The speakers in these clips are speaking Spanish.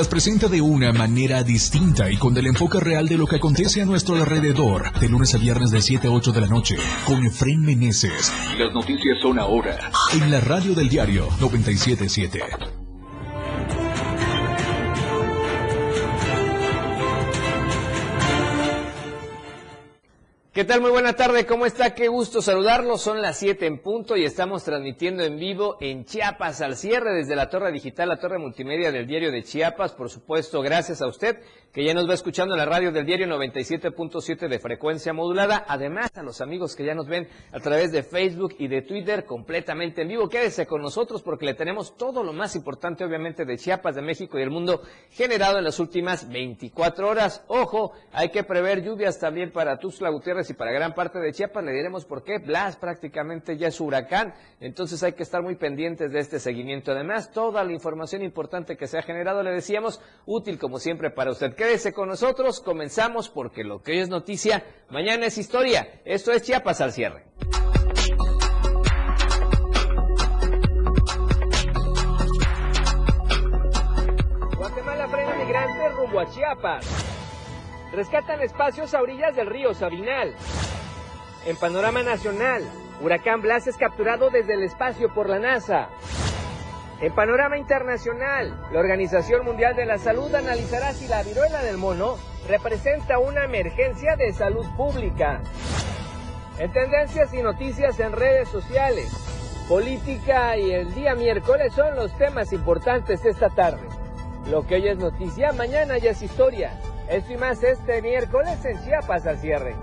Las presenta de una manera distinta y con el enfoque real de lo que acontece a nuestro alrededor, de lunes a viernes de 7 a 8 de la noche, con Efraín Meneses. Las noticias son ahora, en la radio del diario 977. ¿Qué tal? Muy buena tarde, ¿cómo está? Qué gusto saludarlos. Son las 7 en punto y estamos transmitiendo en vivo en Chiapas al cierre desde la torre digital, la torre multimedia del diario de Chiapas. Por supuesto, gracias a usted que ya nos va escuchando en la radio del diario 97.7 de frecuencia modulada. Además, a los amigos que ya nos ven a través de Facebook y de Twitter completamente en vivo. Quédese con nosotros porque le tenemos todo lo más importante, obviamente, de Chiapas, de México y del mundo generado en las últimas 24 horas. Ojo, hay que prever lluvias también para Tuxtla Gutiérrez y para gran parte de Chiapas. Le diremos por qué. Blas prácticamente ya es huracán. Entonces hay que estar muy pendientes de este seguimiento. Además, toda la información importante que se ha generado, le decíamos, útil como siempre para usted. Quédese con nosotros, comenzamos porque lo que hoy es noticia, mañana es historia. Esto es Chiapas al cierre. Guatemala frena migrantes rumbo a Chiapas. Rescatan espacios a orillas del río Sabinal. En panorama nacional, Huracán Blas es capturado desde el espacio por la NASA. En panorama internacional, la Organización Mundial de la Salud analizará si la viruela del mono representa una emergencia de salud pública. En tendencias y noticias en redes sociales, política y el día miércoles son los temas importantes esta tarde. Lo que hoy es noticia, mañana ya es historia. Esto y más este miércoles en Chiapas al cierre.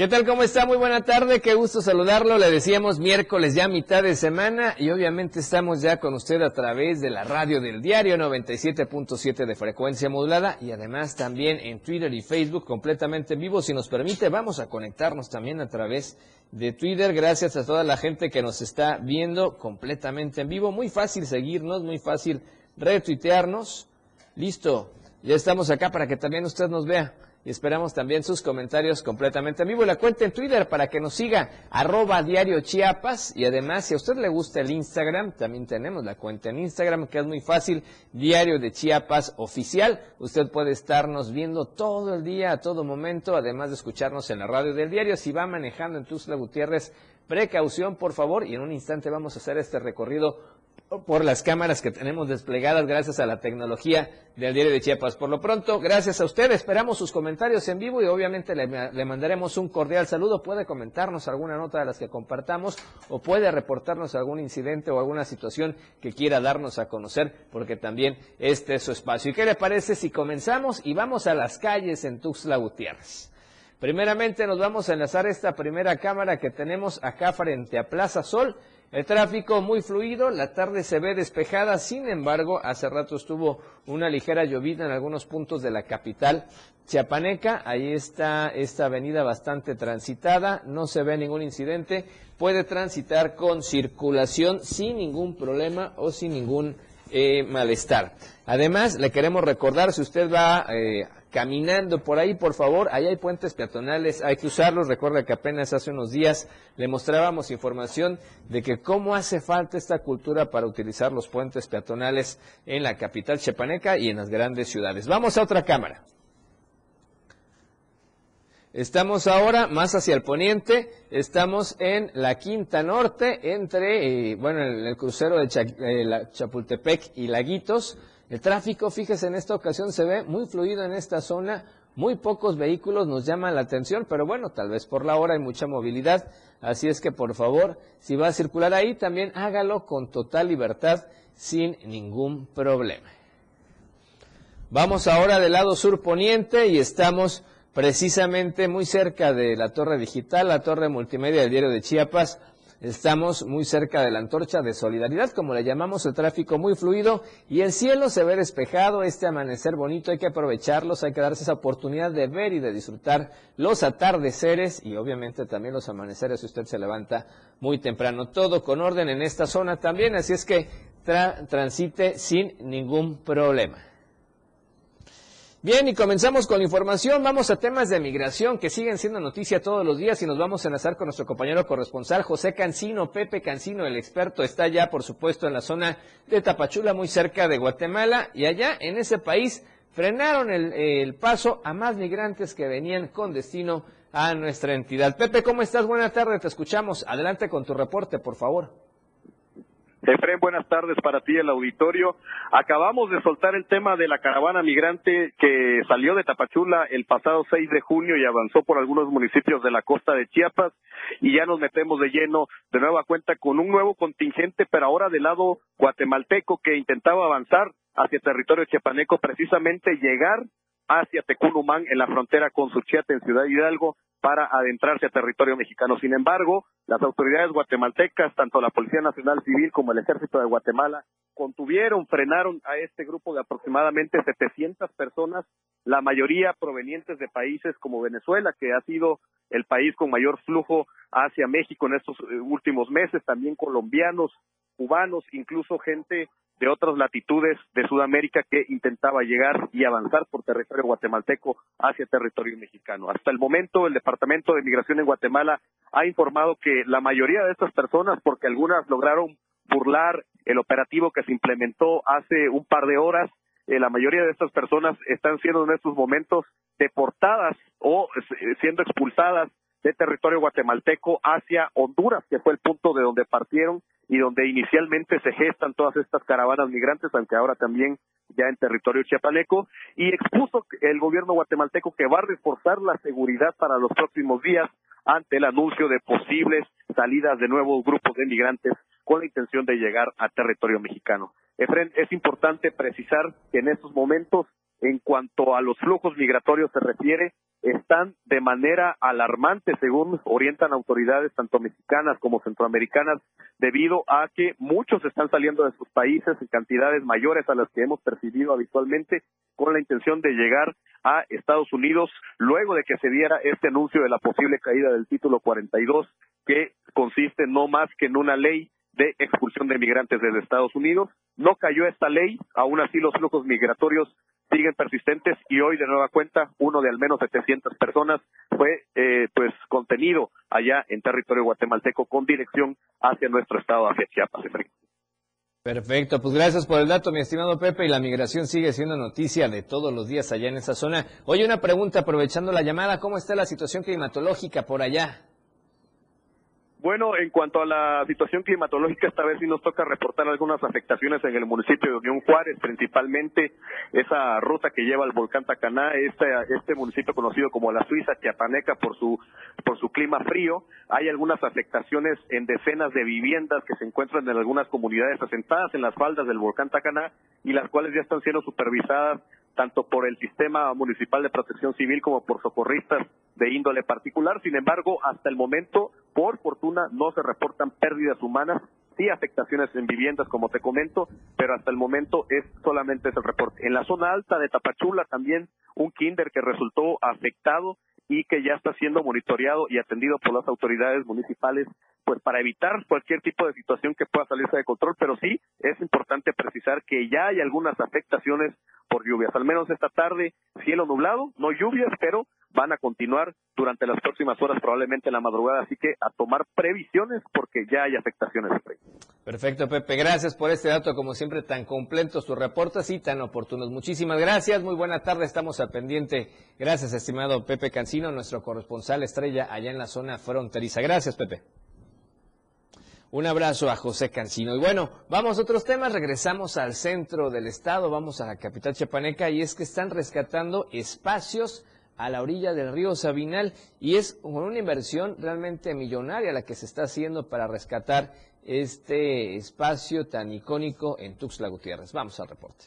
¿Qué tal? ¿Cómo está? Muy buena tarde, qué gusto saludarlo. Le decíamos miércoles ya mitad de semana y obviamente estamos ya con usted a través de la radio del diario 97.7 de frecuencia modulada y además también en Twitter y Facebook completamente en vivo. Si nos permite, vamos a conectarnos también a través de Twitter. Gracias a toda la gente que nos está viendo completamente en vivo. Muy fácil seguirnos, muy fácil retuitearnos. Listo, ya estamos acá para que también usted nos vea y esperamos también sus comentarios completamente en vivo. La cuenta en Twitter para que nos siga, arroba diario Chiapas. Y además, si a usted le gusta el Instagram, también tenemos la cuenta en Instagram, que es muy fácil, diario de Chiapas oficial. Usted puede estarnos viendo todo el día, a todo momento, además de escucharnos en la radio del diario. Si va manejando en Tuzla Gutiérrez, precaución, por favor, y en un instante vamos a hacer este recorrido por las cámaras que tenemos desplegadas gracias a la tecnología del diario de Chiapas. Por lo pronto, gracias a usted, esperamos sus comentarios en vivo y obviamente le, mandaremos un cordial saludo. Puede comentarnos alguna nota de las que compartamos o puede reportarnos algún incidente o alguna situación que quiera darnos a conocer porque también este es su espacio. ¿Y qué le parece si comenzamos y vamos a las calles en Tuxtla Gutiérrez? Primeramente nos vamos a enlazar esta primera cámara que tenemos acá frente a Plaza Sol el tráfico muy fluido, la tarde se ve despejada, sin embargo, hace rato estuvo una ligera llovida en algunos puntos de la capital chiapaneca. Ahí está esta avenida bastante transitada, no se ve ningún incidente, puede transitar con circulación sin ningún problema o sin ningún eh, malestar. Además, le queremos recordar, si usted va eh, caminando por ahí, por favor, ahí hay puentes peatonales, hay que usarlos. Recuerda que apenas hace unos días le mostrábamos información de que cómo hace falta esta cultura para utilizar los puentes peatonales en la capital chepaneca y en las grandes ciudades. Vamos a otra cámara. Estamos ahora más hacia el poniente, estamos en la Quinta Norte, entre, eh, bueno, el, el, crucero de eh, Chapultepec y Laguitos. El tráfico, fíjese, en esta ocasión se ve muy fluido en esta zona, muy pocos vehículos nos llaman la atención, pero bueno, tal vez por la hora hay mucha movilidad, así es que por favor, si va a circular ahí, también hágalo con total libertad, sin ningún problema. Vamos ahora del lado sur poniente y estamos precisamente muy cerca de la torre digital, la torre multimedia del diario de Chiapas, Estamos muy cerca de la antorcha de solidaridad, como le llamamos, el tráfico muy fluido y el cielo se ve despejado, este amanecer bonito, hay que aprovecharlos, hay que darse esa oportunidad de ver y de disfrutar los atardeceres y obviamente también los amaneceres si usted se levanta muy temprano. Todo con orden en esta zona también, así es que tra transite sin ningún problema. Bien, y comenzamos con la información. Vamos a temas de migración que siguen siendo noticia todos los días y nos vamos a enlazar con nuestro compañero corresponsal José Cancino. Pepe Cancino, el experto, está ya, por supuesto, en la zona de Tapachula, muy cerca de Guatemala. Y allá, en ese país, frenaron el, el paso a más migrantes que venían con destino a nuestra entidad. Pepe, ¿cómo estás? Buenas tardes, te escuchamos. Adelante con tu reporte, por favor. Efren, buenas tardes para ti, el auditorio. Acabamos de soltar el tema de la caravana migrante que salió de Tapachula el pasado 6 de junio y avanzó por algunos municipios de la costa de Chiapas y ya nos metemos de lleno de nueva cuenta con un nuevo contingente, pero ahora del lado guatemalteco que intentaba avanzar hacia territorio chiapaneco, precisamente llegar hacia Tecunumán en la frontera con Suchiate en Ciudad Hidalgo para adentrarse a territorio mexicano. Sin embargo, las autoridades guatemaltecas, tanto la Policía Nacional Civil como el Ejército de Guatemala, contuvieron, frenaron a este grupo de aproximadamente 700 personas, la mayoría provenientes de países como Venezuela, que ha sido el país con mayor flujo hacia México en estos eh, últimos meses, también colombianos, cubanos, incluso gente de otras latitudes de Sudamérica que intentaba llegar y avanzar por territorio guatemalteco hacia territorio mexicano. Hasta el momento, el Departamento de Migración en Guatemala ha informado que la mayoría de estas personas, porque algunas lograron burlar el operativo que se implementó hace un par de horas, eh, la mayoría de estas personas están siendo en estos momentos deportadas o eh, siendo expulsadas de territorio guatemalteco hacia Honduras, que fue el punto de donde partieron y donde inicialmente se gestan todas estas caravanas migrantes, aunque ahora también ya en territorio chiapaneco, y expuso el gobierno guatemalteco que va a reforzar la seguridad para los próximos días ante el anuncio de posibles salidas de nuevos grupos de migrantes con la intención de llegar a territorio mexicano. Efren, es importante precisar que en estos momentos, en cuanto a los flujos migratorios se refiere, están de manera alarmante, según orientan autoridades tanto mexicanas como centroamericanas, debido a que muchos están saliendo de sus países en cantidades mayores a las que hemos percibido habitualmente, con la intención de llegar a Estados Unidos, luego de que se diera este anuncio de la posible caída del título 42, que consiste no más que en una ley de expulsión de migrantes desde Estados Unidos. No cayó esta ley, aún así los flujos migratorios siguen persistentes y hoy de nueva cuenta uno de al menos 700 personas fue eh, pues contenido allá en territorio guatemalteco con dirección hacia nuestro estado, hacia Chiapas. Perfecto, pues gracias por el dato, mi estimado Pepe, y la migración sigue siendo noticia de todos los días allá en esa zona. Oye, una pregunta, aprovechando la llamada, ¿cómo está la situación climatológica por allá? Bueno, en cuanto a la situación climatológica, esta vez sí nos toca reportar algunas afectaciones en el municipio de Unión Juárez, principalmente esa ruta que lleva al volcán Tacaná, este, este municipio conocido como la Suiza Chiapaneca por su, por su clima frío. Hay algunas afectaciones en decenas de viviendas que se encuentran en algunas comunidades asentadas en las faldas del volcán Tacaná y las cuales ya están siendo supervisadas tanto por el sistema municipal de protección civil como por socorristas de índole particular. Sin embargo, hasta el momento, por fortuna, no se reportan pérdidas humanas, sí afectaciones en viviendas, como te comento, pero hasta el momento es solamente ese reporte. En la zona alta de Tapachula también un kinder que resultó afectado y que ya está siendo monitoreado y atendido por las autoridades municipales, pues para evitar cualquier tipo de situación que pueda salirse de control, pero sí es importante precisar que ya hay algunas afectaciones por lluvias, al menos esta tarde cielo nublado, no lluvias, pero van a continuar durante las próximas horas, probablemente en la madrugada, así que a tomar previsiones porque ya hay afectaciones. Perfecto, Pepe, gracias por este dato, como siempre, tan completos tus reportes y tan oportunos. Muchísimas gracias, muy buena tarde, estamos al pendiente. Gracias, estimado Pepe Cancino, nuestro corresponsal estrella allá en la zona fronteriza. Gracias, Pepe. Un abrazo a José Cancino. Y bueno, vamos a otros temas. Regresamos al centro del estado, vamos a la capital chapaneca y es que están rescatando espacios a la orilla del río Sabinal y es una inversión realmente millonaria la que se está haciendo para rescatar este espacio tan icónico en Tuxtla Gutiérrez. Vamos al reporte.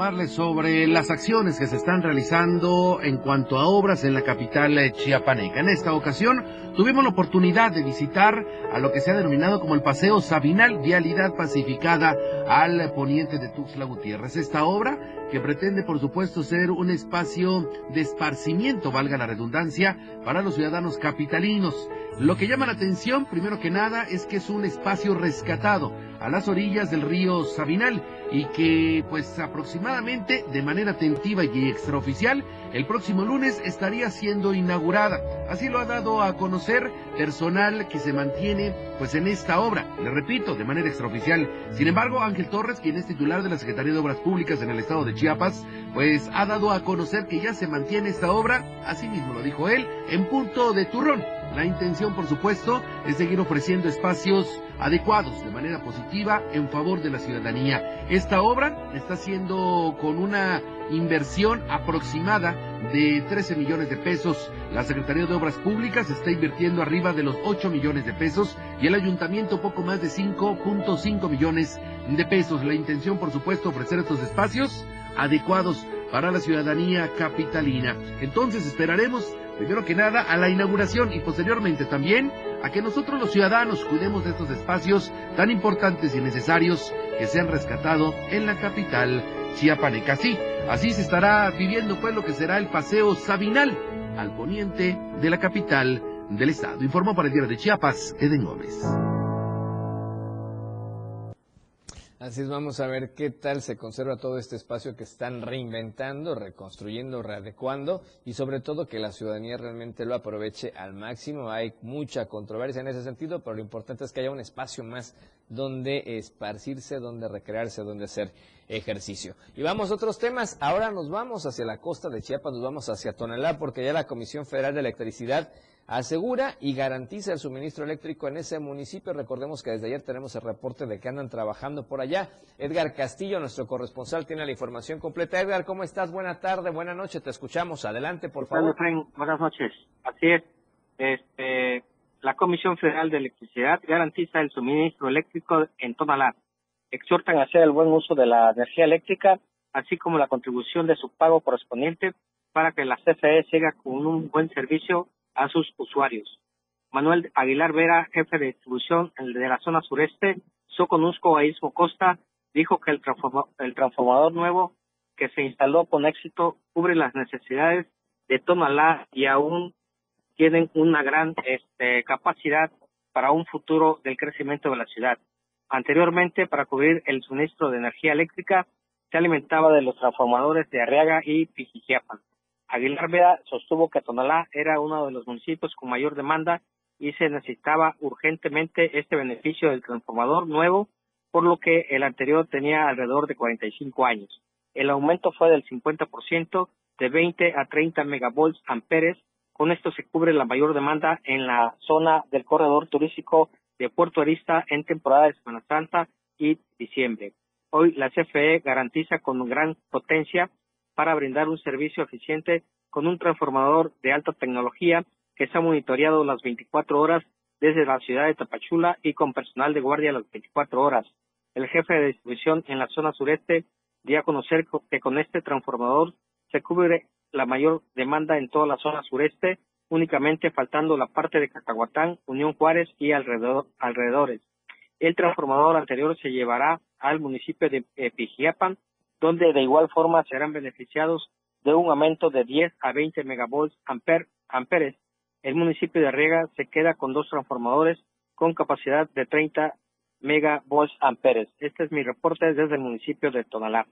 Informarles sobre las acciones que se están realizando en cuanto a obras en la capital chiapaneca. En esta ocasión tuvimos la oportunidad de visitar a lo que se ha denominado como el Paseo Sabinal, vialidad pacificada al poniente de Tuxtla Gutiérrez. Esta obra que pretende por supuesto ser un espacio de esparcimiento, valga la redundancia, para los ciudadanos capitalinos. Lo que llama la atención, primero que nada, es que es un espacio rescatado a las orillas del río Sabinal y que pues aproximadamente de manera tentiva y extraoficial el próximo lunes estaría siendo inaugurada. Así lo ha dado a conocer personal que se mantiene pues en esta obra, le repito, de manera extraoficial. Sin embargo, Ángel Torres, quien es titular de la Secretaría de Obras Públicas en el estado de Chiapas, pues ha dado a conocer que ya se mantiene esta obra, así mismo lo dijo él, en punto de turrón. La intención, por supuesto, es seguir ofreciendo espacios adecuados de manera positiva en favor de la ciudadanía. Esta obra está siendo con una inversión aproximada de 13 millones de pesos. La Secretaría de Obras Públicas está invirtiendo arriba de los 8 millones de pesos y el ayuntamiento poco más de 5.5 millones de pesos. La intención, por supuesto, ofrecer estos espacios adecuados para la ciudadanía capitalina. Entonces esperaremos primero que nada a la inauguración y posteriormente también a que nosotros los ciudadanos cuidemos de estos espacios tan importantes y necesarios que se han rescatado en la capital chiapaneca. Sí, así se estará viviendo pues lo que será el paseo Sabinal al poniente de la capital del estado. Informó para el diario de Chiapas, Eden Gómez. Así es, vamos a ver qué tal se conserva todo este espacio que están reinventando, reconstruyendo, readecuando y sobre todo que la ciudadanía realmente lo aproveche al máximo. Hay mucha controversia en ese sentido, pero lo importante es que haya un espacio más donde esparcirse, donde recrearse, donde hacer ejercicio. Y vamos a otros temas. Ahora nos vamos hacia la costa de Chiapas, nos vamos hacia Tonalá, porque ya la Comisión Federal de Electricidad asegura y garantiza el suministro eléctrico en ese municipio. Recordemos que desde ayer tenemos el reporte de que andan trabajando por allá. Edgar Castillo, nuestro corresponsal, tiene la información completa. Edgar, ¿cómo estás? Buena tarde, buena noche, te escuchamos. Adelante, por favor. Buenas noches. Así es. Este, la Comisión Federal de Electricidad garantiza el suministro eléctrico en Tonalá. Exhortan a hacer el buen uso de la energía eléctrica, así como la contribución de su pago correspondiente para que la CFE siga con un buen servicio a sus usuarios. Manuel Aguilar Vera, jefe de distribución de la zona sureste, Soconusco e Istmo Costa, dijo que el, transformador nuevo que se instaló con éxito cubre las necesidades de Tonalá y aún tienen una gran este, capacidad para un futuro del crecimiento de la ciudad. Anteriormente, para cubrir el suministro de energía eléctrica, se alimentaba de los transformadores de Arriaga y Pijijiapan. Aguilar Vera sostuvo que Tonalá era uno de los municipios con mayor demanda y se necesitaba urgentemente este beneficio del transformador nuevo, por lo que el anterior tenía alrededor de 45 años. El aumento fue del 50% de 20 a 30 megavolts amperes. Con esto se cubre la mayor demanda en la zona del corredor turístico de Puerto Arista en temporada de Semana Santa y diciembre. Hoy la CFE garantiza con gran potencia para brindar un servicio eficiente con un transformador de alta tecnología que se ha monitoreado las 24 horas desde la ciudad de Tapachula y con personal de guardia las 24 horas. El jefe de distribución en la zona sureste dio a conocer que con este transformador se cubre la mayor demanda en toda la zona sureste, únicamente faltando la parte de Cacahuatán, Unión Juárez y alrededores. El transformador anterior se llevará al municipio de Pijiapan donde de igual forma serán beneficiados de un aumento de 10 a 20 megavolts amperes. El municipio de Riega se queda con dos transformadores con capacidad de 30 megavolts amperes. Este es mi reporte desde el municipio de Tonalá.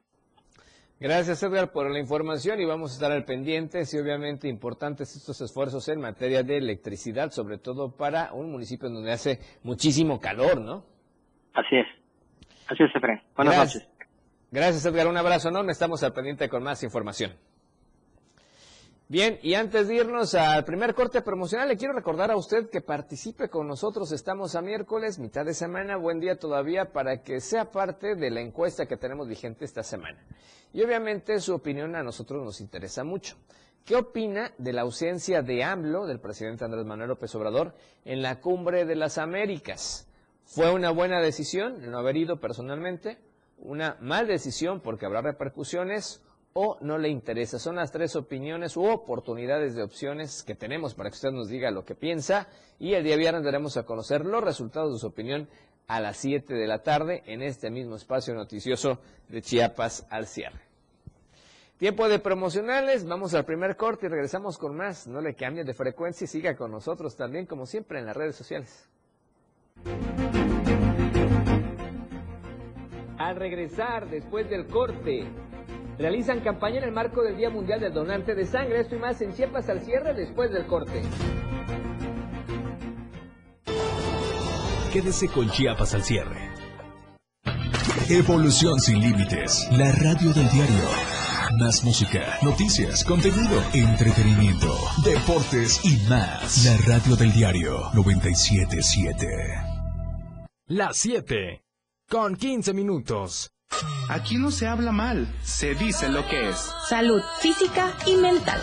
Gracias Edgar por la información y vamos a estar al pendiente y obviamente importantes estos esfuerzos en materia de electricidad, sobre todo para un municipio donde hace muchísimo calor, ¿no? Así es. Así es, Efraín. Buenas noches. Gracias, Edgar. Un abrazo enorme. Estamos al pendiente con más información. Bien, y antes de irnos al primer corte promocional, le quiero recordar a usted que participe con nosotros. Estamos a miércoles, mitad de semana, buen día todavía, para que sea parte de la encuesta que tenemos vigente esta semana. Y obviamente su opinión a nosotros nos interesa mucho. ¿Qué opina de la ausencia de AMLO, del presidente Andrés Manuel López Obrador, en la cumbre de las Américas? ¿Fue una buena decisión no haber ido personalmente? Una mal decisión porque habrá repercusiones o no le interesa. Son las tres opiniones u oportunidades de opciones que tenemos para que usted nos diga lo que piensa y el día viernes daremos a conocer los resultados de su opinión a las 7 de la tarde en este mismo espacio noticioso de Chiapas al cierre. Tiempo de promocionales, vamos al primer corte y regresamos con más. No le cambie de frecuencia y siga con nosotros también, como siempre, en las redes sociales. Al regresar después del corte, realizan campaña en el marco del Día Mundial del Donante de Sangre. Esto y más en Chiapas al cierre después del corte. Quédese con Chiapas al cierre. Evolución sin límites. La radio del diario. Más música, noticias, contenido, entretenimiento, deportes y más. La radio del diario 977. Las 7. Con 15 minutos. Aquí no se habla mal, se dice lo que es. Salud física y mental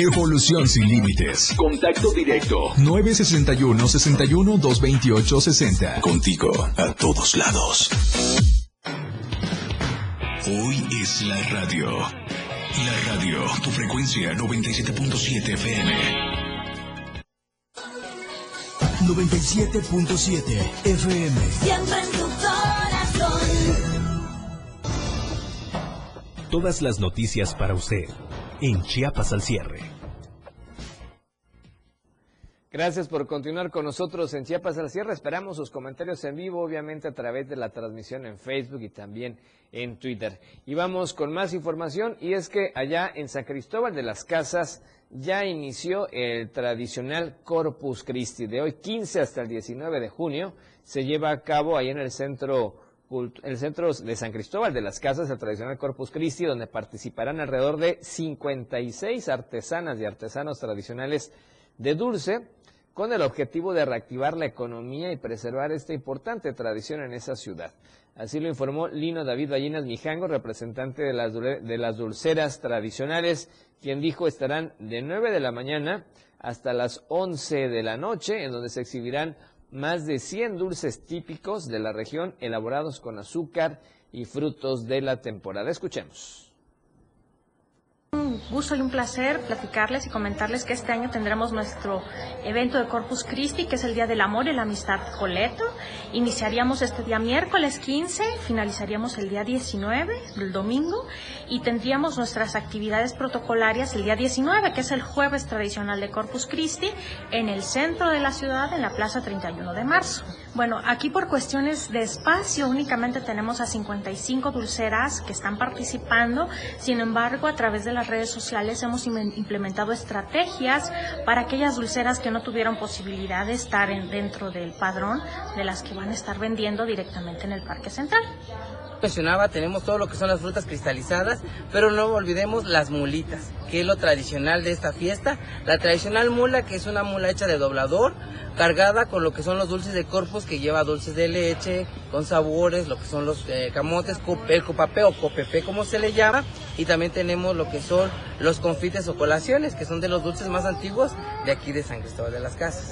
Evolución sin límites. Contacto directo. 961-61-228-60. Contigo a todos lados. Hoy es la radio. La radio, tu frecuencia 97.7 FM. 97.7 FM. Siempre en tu corazón. Todas las noticias para usted en Chiapas al cierre. Gracias por continuar con nosotros en Chiapas al cierre. Esperamos sus comentarios en vivo, obviamente a través de la transmisión en Facebook y también en Twitter. Y vamos con más información y es que allá en San Cristóbal de las Casas ya inició el tradicional Corpus Christi. De hoy 15 hasta el 19 de junio se lleva a cabo ahí en el centro el centro de San Cristóbal de las Casas, el tradicional Corpus Christi, donde participarán alrededor de 56 artesanas y artesanos tradicionales de dulce, con el objetivo de reactivar la economía y preservar esta importante tradición en esa ciudad. Así lo informó Lino David Ballinas Mijango, representante de las, de las dulceras tradicionales, quien dijo estarán de 9 de la mañana hasta las 11 de la noche, en donde se exhibirán más de 100 dulces típicos de la región elaborados con azúcar y frutos de la temporada. Escuchemos. Un gusto y un placer platicarles y comentarles que este año tendremos nuestro evento de Corpus Christi, que es el Día del Amor y la Amistad Coleto. Iniciaríamos este día miércoles 15, finalizaríamos el día 19, el domingo, y tendríamos nuestras actividades protocolarias el día 19, que es el jueves tradicional de Corpus Christi, en el centro de la ciudad, en la Plaza 31 de marzo. Bueno, aquí por cuestiones de espacio únicamente tenemos a 55 dulceras que están participando, sin embargo, a través de las redes sociales hemos implementado estrategias para aquellas dulceras que no tuvieron posibilidad de estar dentro del padrón de las que van a estar vendiendo directamente en el Parque Central. Mencionaba, tenemos todo lo que son las frutas cristalizadas, pero no olvidemos las mulitas, que es lo tradicional de esta fiesta. La tradicional mula, que es una mula hecha de doblador, cargada con lo que son los dulces de corpus, que lleva dulces de leche, con sabores, lo que son los eh, camotes, el copapé o copepe, como se le llama, y también tenemos lo que son los confites o colaciones, que son de los dulces más antiguos de aquí de San Cristóbal de las Casas.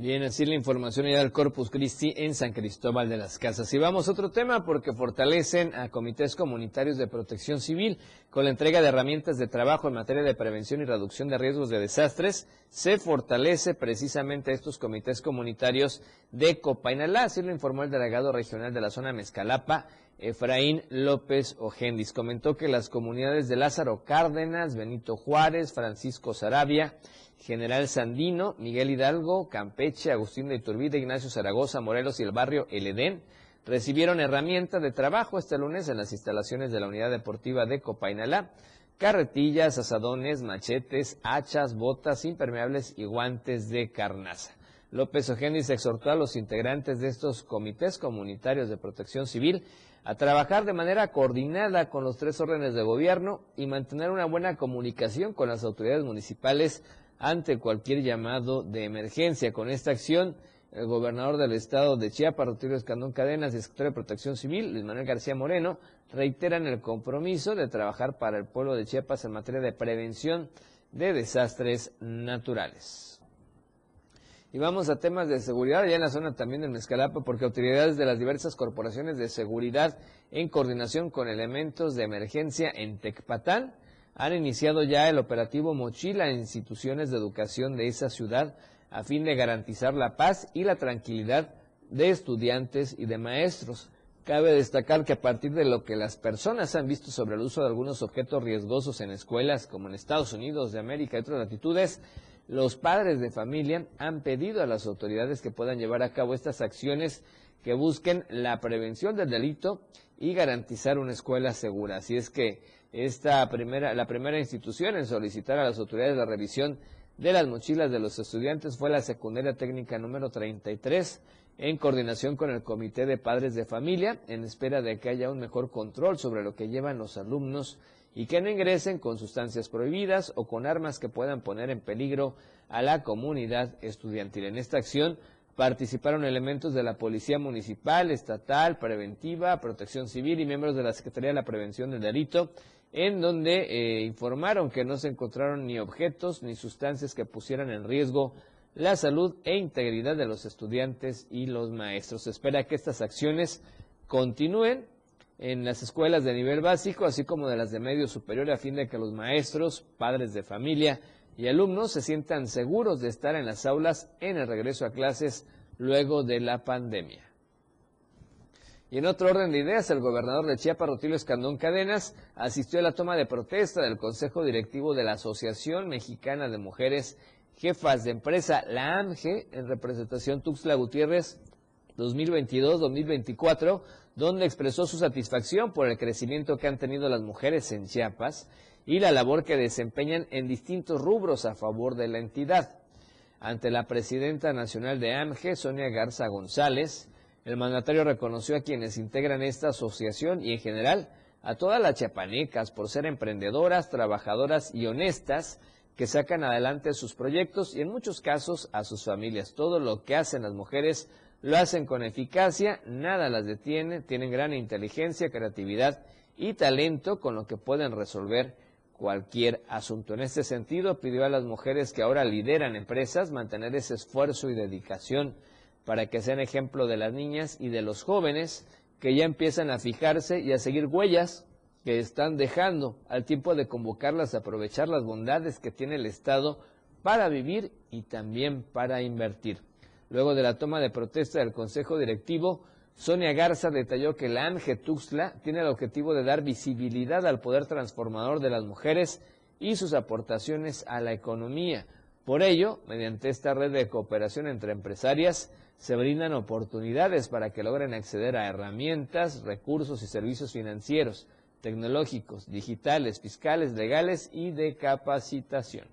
Bien, así la información ya del Corpus Christi en San Cristóbal de las Casas. Y vamos a otro tema porque fortalecen a comités comunitarios de protección civil con la entrega de herramientas de trabajo en materia de prevención y reducción de riesgos de desastres. Se fortalece precisamente estos comités comunitarios de Copainalá, así lo informó el delegado regional de la zona Mezcalapa, Efraín López Ojendis. Comentó que las comunidades de Lázaro Cárdenas, Benito Juárez, Francisco Sarabia, General Sandino, Miguel Hidalgo, Campeche, Agustín de Iturbide, Ignacio Zaragoza, Morelos y el barrio El Edén recibieron herramientas de trabajo este lunes en las instalaciones de la Unidad Deportiva de Copainalá. Carretillas, asadones, machetes, hachas, botas impermeables y guantes de carnaza. López Ojendis exhortó a los integrantes de estos comités comunitarios de protección civil a trabajar de manera coordinada con los tres órdenes de gobierno y mantener una buena comunicación con las autoridades municipales ante cualquier llamado de emergencia. Con esta acción, el gobernador del estado de Chiapas, Rutilio Escandón Cadenas, y el secretario de Protección Civil, Luis Manuel García Moreno, reiteran el compromiso de trabajar para el pueblo de Chiapas en materia de prevención de desastres naturales. Y vamos a temas de seguridad, ya en la zona también del Mezcalapa, porque autoridades de las diversas corporaciones de seguridad, en coordinación con elementos de emergencia en Tecpatán, han iniciado ya el operativo Mochila en instituciones de educación de esa ciudad a fin de garantizar la paz y la tranquilidad de estudiantes y de maestros. Cabe destacar que a partir de lo que las personas han visto sobre el uso de algunos objetos riesgosos en escuelas, como en Estados Unidos de América y otras latitudes, los padres de familia han pedido a las autoridades que puedan llevar a cabo estas acciones que busquen la prevención del delito y garantizar una escuela segura. Así es que esta primera, la primera institución en solicitar a las autoridades la revisión de las mochilas de los estudiantes fue la secundaria técnica número 33, en coordinación con el Comité de Padres de Familia, en espera de que haya un mejor control sobre lo que llevan los alumnos y que no ingresen con sustancias prohibidas o con armas que puedan poner en peligro a la comunidad estudiantil. En esta acción participaron elementos de la Policía Municipal, Estatal, Preventiva, Protección Civil y miembros de la Secretaría de la Prevención del Delito, en donde eh, informaron que no se encontraron ni objetos ni sustancias que pusieran en riesgo la salud e integridad de los estudiantes y los maestros. Se espera que estas acciones continúen en las escuelas de nivel básico, así como de las de medio superior, a fin de que los maestros, padres de familia y alumnos se sientan seguros de estar en las aulas en el regreso a clases luego de la pandemia. Y en otro orden de ideas, el gobernador de Chiapas, Rutilio Escandón Cadenas, asistió a la toma de protesta del Consejo Directivo de la Asociación Mexicana de Mujeres Jefas de Empresa, la AMGE, en representación Tuxtla Gutiérrez 2022-2024, donde expresó su satisfacción por el crecimiento que han tenido las mujeres en Chiapas y la labor que desempeñan en distintos rubros a favor de la entidad. Ante la presidenta nacional de AMGE, Sonia Garza González, el mandatario reconoció a quienes integran esta asociación y en general a todas las chiapanecas por ser emprendedoras, trabajadoras y honestas que sacan adelante sus proyectos y en muchos casos a sus familias. Todo lo que hacen las mujeres lo hacen con eficacia, nada las detiene, tienen gran inteligencia, creatividad y talento con lo que pueden resolver cualquier asunto. En este sentido, pidió a las mujeres que ahora lideran empresas mantener ese esfuerzo y dedicación para que sean ejemplo de las niñas y de los jóvenes que ya empiezan a fijarse y a seguir huellas que están dejando al tiempo de convocarlas a aprovechar las bondades que tiene el Estado para vivir y también para invertir. Luego de la toma de protesta del Consejo Directivo, Sonia Garza detalló que la ANGE Tuxtla tiene el objetivo de dar visibilidad al poder transformador de las mujeres y sus aportaciones a la economía. Por ello, mediante esta red de cooperación entre empresarias, se brindan oportunidades para que logren acceder a herramientas, recursos y servicios financieros, tecnológicos, digitales, fiscales, legales y de capacitación.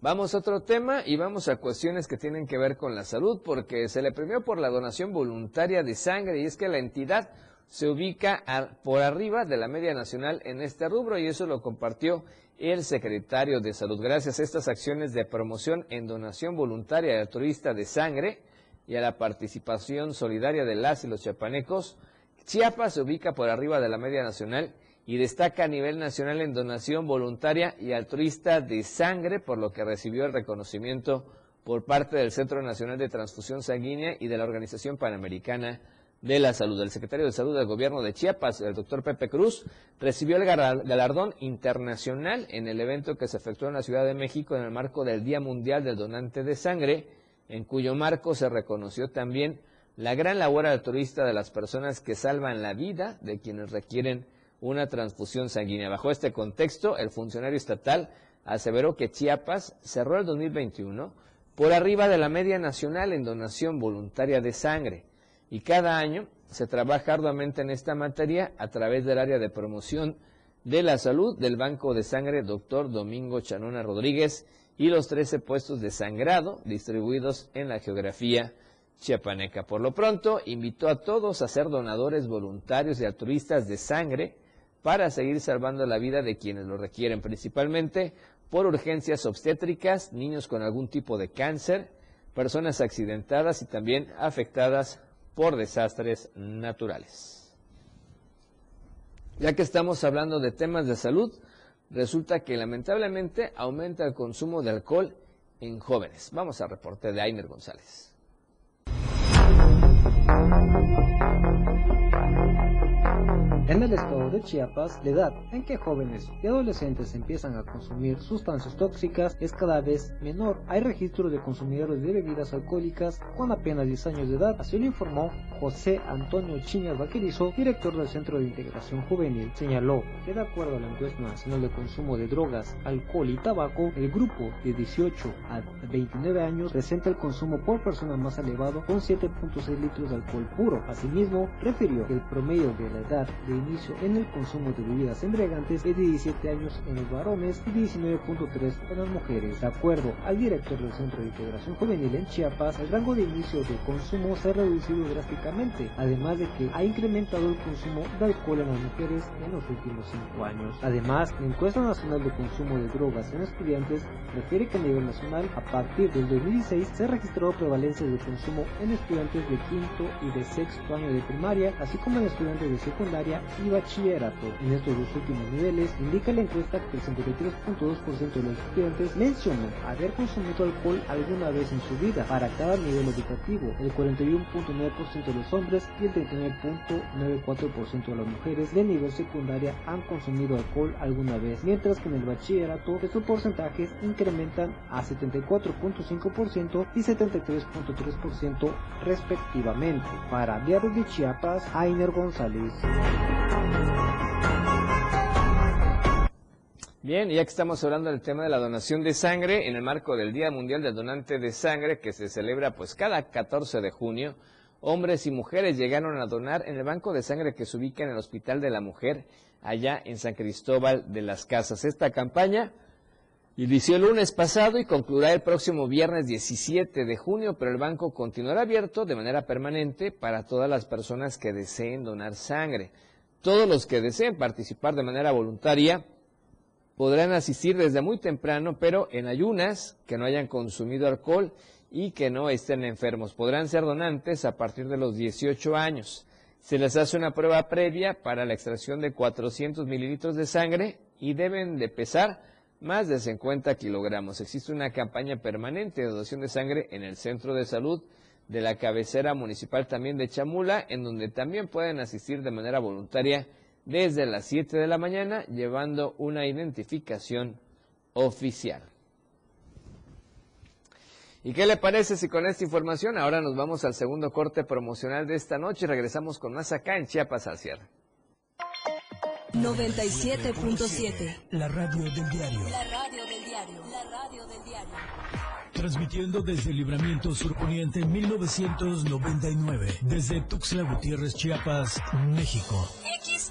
Vamos a otro tema y vamos a cuestiones que tienen que ver con la salud, porque se le premió por la donación voluntaria de sangre y es que la entidad se ubica por arriba de la media nacional en este rubro y eso lo compartió el secretario de Salud. Gracias a estas acciones de promoción en donación voluntaria de altruista de sangre y a la participación solidaria de las y los chiapanecos, Chiapas se ubica por arriba de la media nacional y destaca a nivel nacional en donación voluntaria y altruista de sangre, por lo que recibió el reconocimiento por parte del Centro Nacional de Transfusión Sanguínea y de la Organización Panamericana de la Salud. El secretario de Salud del Gobierno de Chiapas, el doctor Pepe Cruz, recibió el galardón internacional en el evento que se efectuó en la Ciudad de México en el marco del Día Mundial del Donante de Sangre, en cuyo marco se reconoció también la gran labor altruista de las personas que salvan la vida de quienes requieren una transfusión sanguínea. Bajo este contexto, el funcionario estatal aseveró que Chiapas cerró el 2021 por arriba de la media nacional en donación voluntaria de sangre y cada año se trabaja arduamente en esta materia a través del área de promoción de la salud del Banco de Sangre Dr. Domingo Chanona Rodríguez y los 13 puestos de sangrado distribuidos en la geografía chiapaneca. Por lo pronto, invitó a todos a ser donadores voluntarios y altruistas de sangre para seguir salvando la vida de quienes lo requieren, principalmente por urgencias obstétricas, niños con algún tipo de cáncer, personas accidentadas y también afectadas por desastres naturales. Ya que estamos hablando de temas de salud, resulta que lamentablemente aumenta el consumo de alcohol en jóvenes. Vamos a reporte de Ainer González. En el estado de Chiapas, la edad en que jóvenes y adolescentes empiezan a consumir sustancias tóxicas es cada vez menor. Hay registro de consumidores de bebidas alcohólicas con apenas 10 años de edad, así lo informó José Antonio Chiñas Vaquerizo, director del Centro de Integración Juvenil. Señaló que de acuerdo a la encuesta nacional de consumo de drogas, alcohol y tabaco, el grupo de 18 a 29 años presenta el consumo por persona más elevado con 7.6 litros de alcohol puro. Asimismo, refirió que el promedio de la edad de inicio en el consumo de bebidas embriagantes es de 17 años en los varones y 19.3 en las mujeres. De acuerdo al director del Centro de Integración Juvenil en Chiapas, el rango de inicio de consumo se ha reducido drásticamente, además de que ha incrementado el consumo de alcohol en las mujeres en los últimos 5 años. Además, la encuesta nacional de consumo de drogas en estudiantes refiere que a nivel nacional, a partir del 2016, se ha registrado prevalencia de consumo en estudiantes de quinto y de sexto año de primaria, así como en estudiantes de secundaria y bachillerato. En estos dos últimos niveles, indica la encuesta que el 53.2% de los estudiantes mencionó haber consumido alcohol alguna vez en su vida para cada nivel educativo, el 41.9% de los hombres y el 39.94% de las mujeres de nivel secundaria han consumido alcohol alguna vez, mientras que en el bachillerato estos porcentajes incrementan a 74.5% y 73.3% respectivamente. Para Diario de Chiapas, Ainer González. Bien, ya que estamos hablando del tema de la donación de sangre, en el marco del Día Mundial del Donante de Sangre, que se celebra pues cada 14 de junio, hombres y mujeres llegaron a donar en el banco de sangre que se ubica en el Hospital de la Mujer, allá en San Cristóbal de las Casas. Esta campaña inició el lunes pasado y concluirá el próximo viernes 17 de junio, pero el banco continuará abierto de manera permanente para todas las personas que deseen donar sangre. Todos los que deseen participar de manera voluntaria podrán asistir desde muy temprano, pero en ayunas, que no hayan consumido alcohol y que no estén enfermos. Podrán ser donantes a partir de los 18 años. Se les hace una prueba previa para la extracción de 400 mililitros de sangre y deben de pesar más de 50 kilogramos. Existe una campaña permanente de donación de sangre en el centro de salud de la cabecera municipal también de Chamula, en donde también pueden asistir de manera voluntaria desde las 7 de la mañana, llevando una identificación oficial. ¿Y qué le parece si con esta información ahora nos vamos al segundo corte promocional de esta noche y regresamos con más acá en Chiapas al cierre? 97.7 La radio del diario. La radio del diario. La radio del diario. Transmitiendo desde Libramiento Surponiente 1999, desde Tuxtla Gutiérrez, Chiapas, México.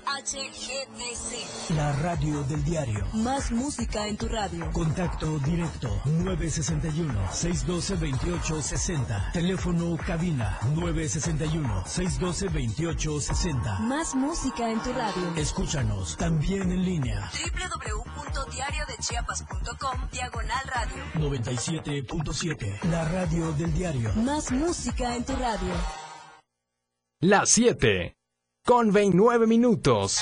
HGTC. La radio del diario. Más música en tu radio. Contacto directo 961-612-2860. Teléfono cabina 961-612-2860. Más música en tu radio. Escúchanos también en línea. www.diariodechiapas.com Diagonal Radio. 97.7. La radio del diario. Más música en tu radio. Las 7 con 29 minutos.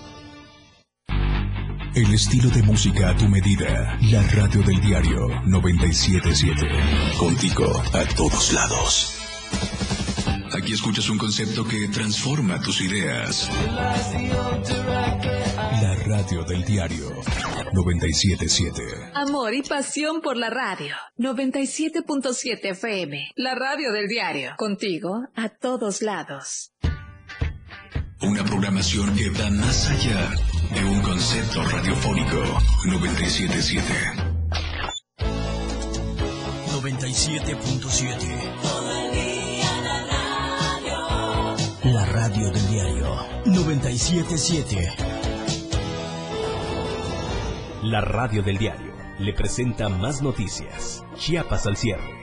El estilo de música a tu medida. La radio del diario 977. Contigo a todos lados. Aquí escuchas un concepto que transforma tus ideas. La radio del diario 977. Amor y pasión por la radio. 97.7 FM. La radio del diario. Contigo a todos lados. Una programación que va más allá de un concepto radiofónico 977. 97.7. La radio del diario 977. La radio del diario le presenta más noticias. Chiapas al cierre.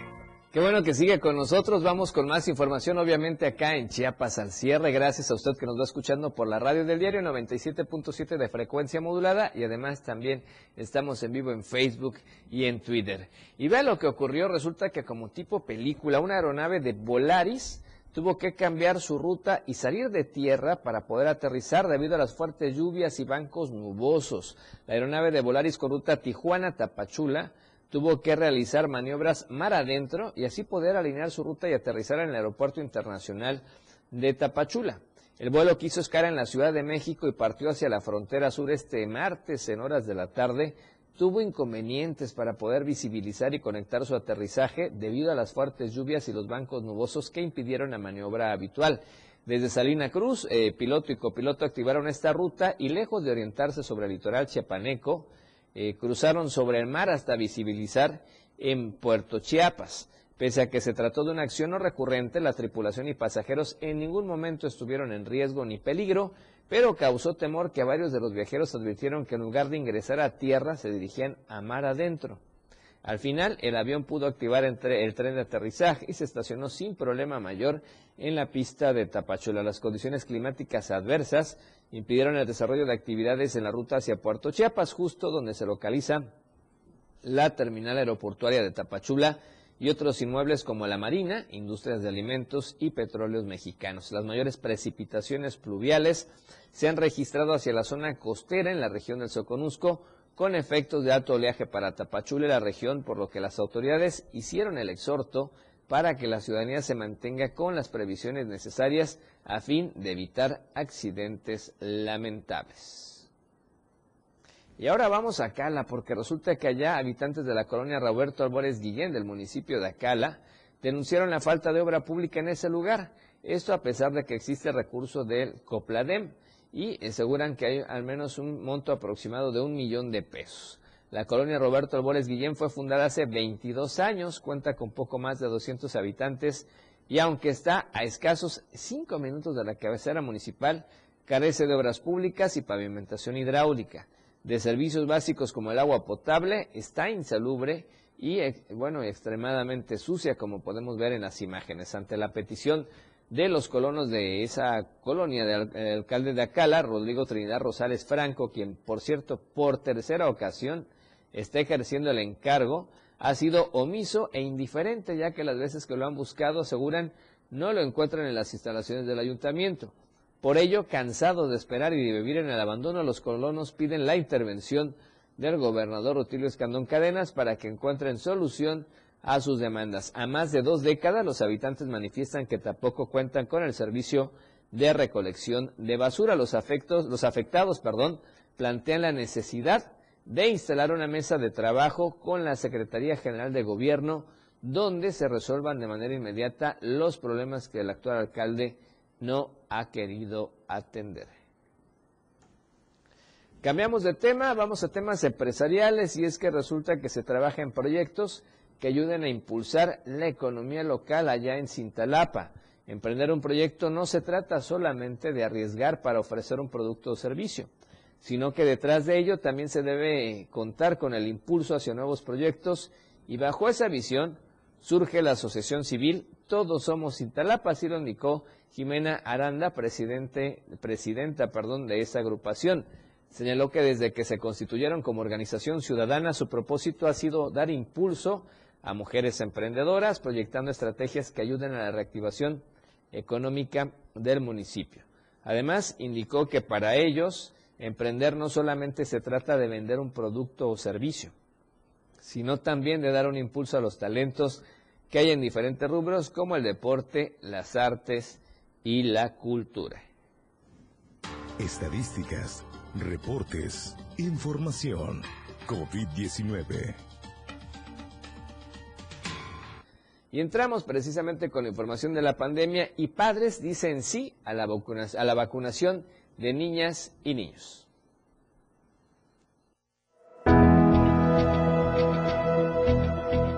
Qué bueno que sigue con nosotros. Vamos con más información, obviamente, acá en Chiapas al cierre. Gracias a usted que nos va escuchando por la radio del diario 97.7 de frecuencia modulada y además también estamos en vivo en Facebook y en Twitter. Y vea lo que ocurrió. Resulta que como tipo película, una aeronave de Volaris tuvo que cambiar su ruta y salir de tierra para poder aterrizar debido a las fuertes lluvias y bancos nubosos. La aeronave de Volaris con ruta Tijuana-Tapachula tuvo que realizar maniobras mar adentro y así poder alinear su ruta y aterrizar en el Aeropuerto Internacional de Tapachula. El vuelo quiso escala en la Ciudad de México y partió hacia la frontera sur este martes en horas de la tarde. Tuvo inconvenientes para poder visibilizar y conectar su aterrizaje debido a las fuertes lluvias y los bancos nubosos que impidieron la maniobra habitual. Desde Salina Cruz, eh, piloto y copiloto activaron esta ruta y lejos de orientarse sobre el litoral chiapaneco, eh, cruzaron sobre el mar hasta visibilizar en Puerto Chiapas. Pese a que se trató de una acción no recurrente, la tripulación y pasajeros en ningún momento estuvieron en riesgo ni peligro, pero causó temor que varios de los viajeros advirtieron que en lugar de ingresar a tierra se dirigían a mar adentro. Al final, el avión pudo activar entre- el tren de aterrizaje y se estacionó sin problema mayor en la pista de Tapachula. Las condiciones climáticas adversas impidieron el desarrollo de actividades en la ruta hacia Puerto Chiapas, justo donde se localiza la terminal aeroportuaria de Tapachula y otros inmuebles como la Marina, Industrias de Alimentos y Petróleos Mexicanos. Las mayores precipitaciones pluviales se han registrado hacia la zona costera en la región del Soconusco, con efectos de alto oleaje para Tapachula y la región, por lo que las autoridades hicieron el exhorto para que la ciudadanía se mantenga con las previsiones necesarias a fin de evitar accidentes lamentables. Y ahora vamos a Acala, porque resulta que allá habitantes de la colonia Roberto Álvarez Guillén del municipio de Acala denunciaron la falta de obra pública en ese lugar. Esto a pesar de que existe recurso del Copladem y aseguran que hay al menos un monto aproximado de un millón de pesos. La colonia Roberto Albores Guillén fue fundada hace 22 años, cuenta con poco más de 200 habitantes y aunque está a escasos 5 minutos de la cabecera municipal, carece de obras públicas y pavimentación hidráulica. De servicios básicos como el agua potable, está insalubre y, eh, bueno, extremadamente sucia, como podemos ver en las imágenes. Ante la petición de los colonos de esa colonia del alcalde de Acala, Rodrigo Trinidad Rosales Franco, quien, por cierto, por tercera ocasión está ejerciendo el encargo, ha sido omiso e indiferente, ya que las veces que lo han buscado aseguran no lo encuentran en las instalaciones del ayuntamiento. Por ello, cansados de esperar y de vivir en el abandono, los colonos piden la intervención del gobernador Otilio Escandón Cadenas para que encuentren solución a sus demandas. A más de dos décadas, los habitantes manifiestan que tampoco cuentan con el servicio de recolección de basura. Los, afectos, los afectados perdón, plantean la necesidad de instalar una mesa de trabajo con la Secretaría General de Gobierno donde se resuelvan de manera inmediata los problemas que el actual alcalde no ha querido atender. Cambiamos de tema, vamos a temas empresariales y es que resulta que se trabaja en proyectos que ayuden a impulsar la economía local allá en Cintalapa. Emprender un proyecto no se trata solamente de arriesgar para ofrecer un producto o servicio sino que detrás de ello también se debe contar con el impulso hacia nuevos proyectos y bajo esa visión surge la Asociación Civil Todos Somos Intalapa, así lo indicó Jimena Aranda, presidente, presidenta perdón, de esa agrupación. Señaló que desde que se constituyeron como organización ciudadana, su propósito ha sido dar impulso a mujeres emprendedoras, proyectando estrategias que ayuden a la reactivación económica del municipio. Además, indicó que para ellos Emprender no solamente se trata de vender un producto o servicio, sino también de dar un impulso a los talentos que hay en diferentes rubros como el deporte, las artes y la cultura. Estadísticas, reportes, información. COVID-19. Y entramos precisamente con la información de la pandemia y padres dicen sí a la, vacunación de niñas y niños.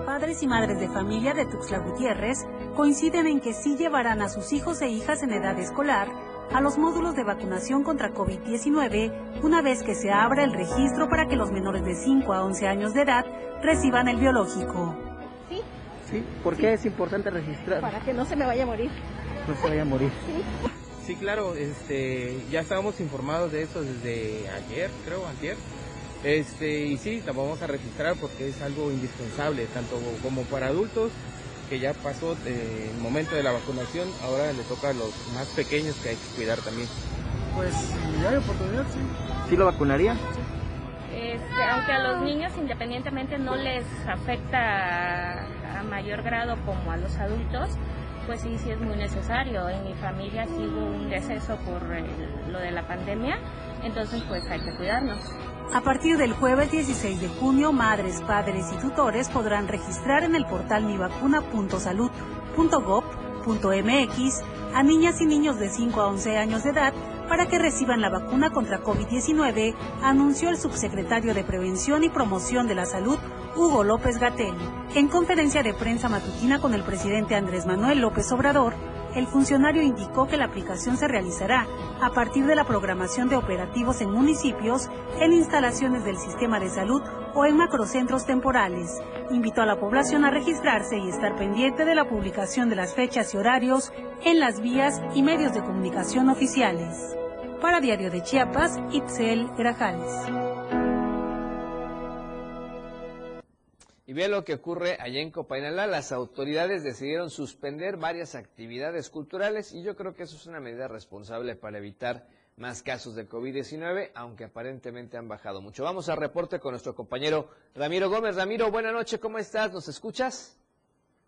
Padres y madres de familia de Tuxtla Gutiérrez coinciden en que sí llevarán a sus hijos e hijas en edad escolar a los módulos de vacunación contra COVID-19 una vez que se abra el registro para que los menores de 5 a 11 años de edad reciban el biológico. Sí. ¿Sí? ¿Por qué es importante registrar? Para que no se me vaya a morir. No se vaya a morir. Sí. Sí, claro, este, ya estábamos informados de eso desde ayer, creo, ayer. Este, y sí, la vamos a registrar porque es algo indispensable, tanto como para adultos, que ya pasó el momento de la vacunación, ahora le toca a los más pequeños que hay que cuidar también. Pues si hay oportunidad, sí. ¿Sí lo vacunaría? Este, aunque a los niños independientemente no les afecta a mayor grado como a los adultos, pues sí, sí es muy necesario. En mi familia sí hubo un deceso por lo de la pandemia, entonces pues hay que cuidarnos. A partir del jueves 16 de junio, madres, padres y tutores podrán registrar en el portal mivacuna.salud.gov.mx a niñas y niños de 5 a 11 años de edad para que reciban la vacuna contra COVID-19, anunció el subsecretario de Prevención y Promoción de la Salud, Hugo López Gatel. En conferencia de prensa matutina con el presidente Andrés Manuel López Obrador, el funcionario indicó que la aplicación se realizará a partir de la programación de operativos en municipios, en instalaciones del sistema de salud o en macrocentros temporales. Invitó a la población a registrarse y estar pendiente de la publicación de las fechas y horarios en las vías y medios de comunicación oficiales. Para Diario de Chiapas, Itzel Grajales. Y ve lo que ocurre allá en Copainalá. Las autoridades decidieron suspender varias actividades culturales y yo creo que eso es una medida responsable para evitar más casos de COVID-19, aunque aparentemente han bajado mucho. Vamos al reporte con nuestro compañero Ramiro Gómez. Ramiro, buenas noches, ¿cómo estás? ¿Nos escuchas?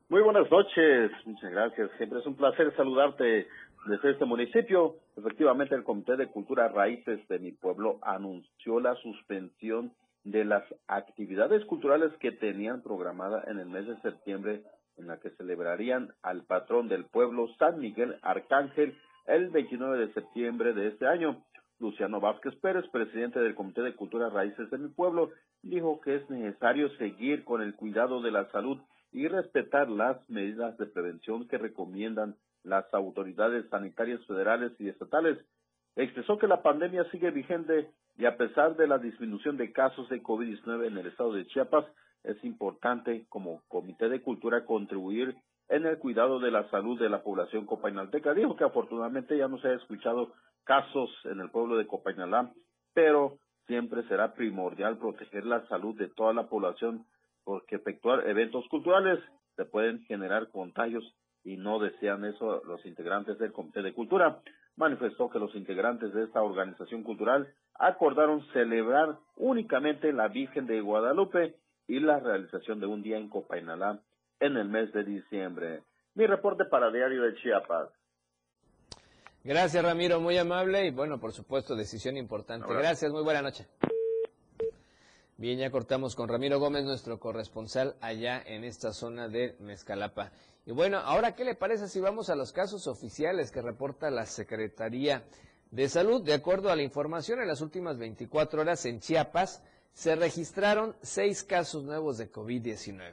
Muy buenas noches, muchas gracias. Siempre es un placer saludarte desde este municipio. Efectivamente, el Comité de Cultura Raíces de mi pueblo anunció la suspensión de las actividades culturales que tenían programada en el mes de septiembre, en la que celebrarían al patrón del pueblo, San Miguel Arcángel, el 29 de septiembre de este año. Luciano Vázquez Pérez, presidente del Comité de Cultura Raíces de mi pueblo, dijo que es necesario seguir con el cuidado de la salud y respetar las medidas de prevención que recomiendan las autoridades sanitarias federales y estatales. Expresó que la pandemia sigue vigente y a pesar de la disminución de casos de COVID-19 en el estado de Chiapas, es importante como Comité de Cultura contribuir en el cuidado de la salud de la población copainalteca. Dijo que afortunadamente ya no se ha escuchado casos en el pueblo de Copainalá, pero siempre será primordial proteger la salud de toda la población porque efectuar eventos culturales se pueden generar contagios y no desean eso los integrantes del Comité de Cultura. Manifestó que los integrantes de esta organización cultural acordaron celebrar únicamente la Virgen de Guadalupe y la realización de un día en Copainalá en el mes de diciembre. Mi reporte para Diario de Chiapas. Gracias Ramiro, muy amable y bueno, por supuesto, decisión importante. Gracias, muy buena noche. Bien, ya cortamos con Ramiro Gómez, nuestro corresponsal allá en esta zona de Mezcalapa. Y bueno, ahora, ¿qué le parece si vamos a los casos oficiales que reporta la Secretaría de Salud? De acuerdo a la información, en las últimas 24 horas en Chiapas se registraron seis casos nuevos de COVID-19.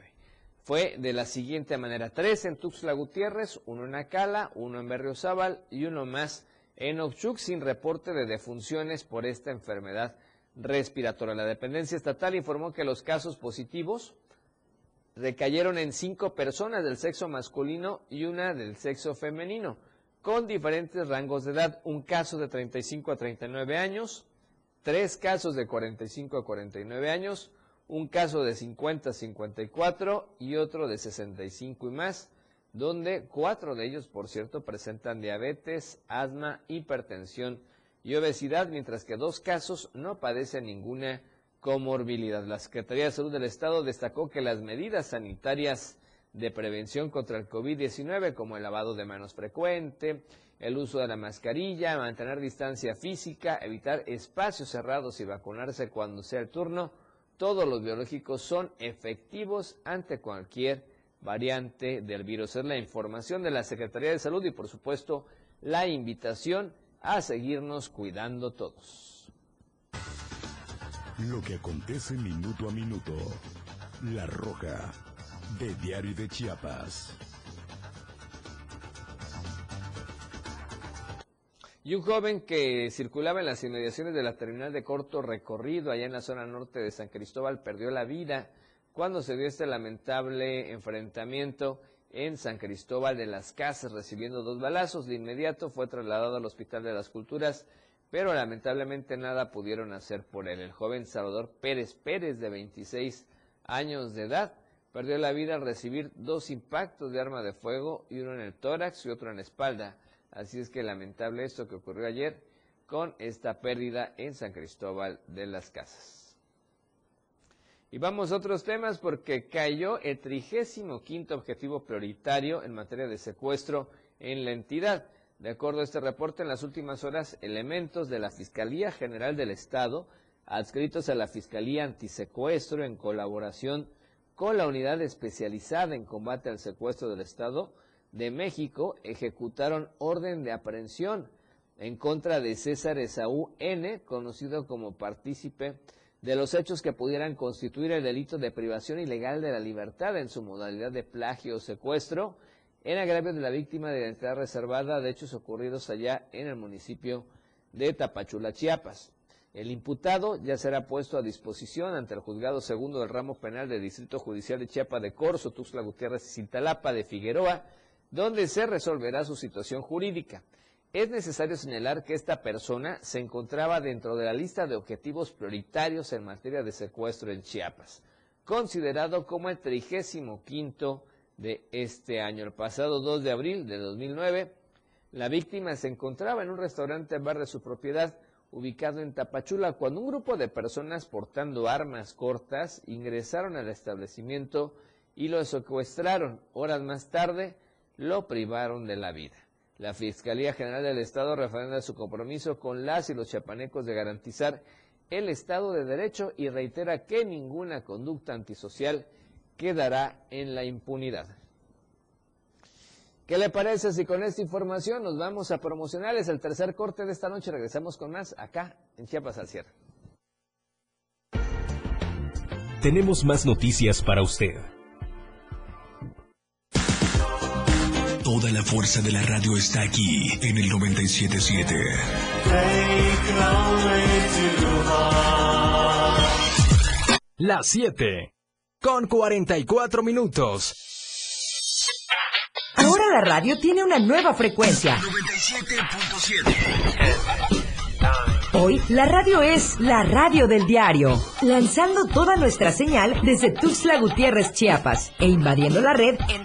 Fue de la siguiente manera, tres en Tuxtla Gutiérrez, uno en Acala, uno en Berriozábal y uno más en Ochuc sin reporte de defunciones por esta enfermedad respiratoria. La dependencia estatal informó que los casos positivos recayeron en cinco personas del sexo masculino y una del sexo femenino, con diferentes rangos de edad. Un caso de 35 a 39 años, tres casos de 45 a 49 años, un caso de 50 a 54 y otro de 65 y más, donde cuatro de ellos, por cierto, presentan diabetes, asma, hipertensión y obesidad, mientras que dos casos no padecen ninguna comorbilidad. La Secretaría de Salud del Estado destacó que las medidas sanitarias de prevención contra el COVID-19, como el lavado de manos frecuente, el uso de la mascarilla, mantener distancia física, evitar espacios cerrados y vacunarse cuando sea el turno, todos los biológicos son efectivos ante cualquier variante del virus. Es la información de la Secretaría de Salud y por supuesto la invitación a seguirnos cuidando todos. Lo que acontece minuto a minuto. La Roja, de Diario de Chiapas. Y un joven que circulaba en las inmediaciones de la terminal de corto recorrido allá en la zona norte de San Cristóbal perdió la vida cuando se dio este lamentable enfrentamiento en San Cristóbal de las Casas, recibiendo dos balazos. De inmediato fue trasladado al Hospital de las Culturas, pero lamentablemente nada pudieron hacer por él. El joven Salvador Pérez Pérez, de 26 años de edad, perdió la vida al recibir dos impactos de arma de fuego y uno en el tórax y otro en la espalda. Así es que lamentable esto que ocurrió ayer con esta pérdida en San Cristóbal de las Casas. Y vamos a otros temas porque cayó el trigésimo quinto objetivo prioritario en materia de secuestro en la entidad. De acuerdo a este reporte, en las últimas horas, elementos de la Fiscalía General del Estado, adscritos a la Fiscalía Antisecuestro en colaboración con la Unidad Especializada en Combate al Secuestro del Estado de México, ejecutaron orden de aprehensión en contra de César Esaú N., conocido como partícipe de los hechos que pudieran constituir el delito de privación ilegal de la libertad en su modalidad de plagio o secuestro en agravio de la víctima de identidad reservada de hechos ocurridos allá en el municipio de Tapachula, Chiapas. El imputado ya será puesto a disposición ante el juzgado segundo del ramo penal del Distrito Judicial de Chiapas de Corzo, Tuxtla Gutiérrez y Cintalapa de Figueroa, donde se resolverá su situación jurídica. Es necesario señalar que esta persona se encontraba dentro de la lista de objetivos prioritarios en materia de secuestro en Chiapas, considerado como el trigésimo quinto de este año. El pasado 2 de abril de 2009, la víctima se encontraba en un restaurante bar de su propiedad ubicado en Tapachula cuando un grupo de personas portando armas cortas ingresaron al establecimiento y lo secuestraron. Horas más tarde lo privaron de la vida. La Fiscalía General del Estado refrenda su compromiso con las y los chapanecos de garantizar el Estado de Derecho y reitera que ninguna conducta antisocial quedará en la impunidad. ¿Qué le parece si con esta información nos vamos a promocionales? El tercer corte de esta noche regresamos con más acá en Chiapas al cierre. Tenemos más noticias para usted. Toda la fuerza de la radio está aquí en el 977. Las 7 con 44 minutos. Ahora la radio tiene una nueva frecuencia. 97.7. Hoy la radio es la radio del diario, lanzando toda nuestra señal desde Tuxtla Gutiérrez, Chiapas, e invadiendo la red en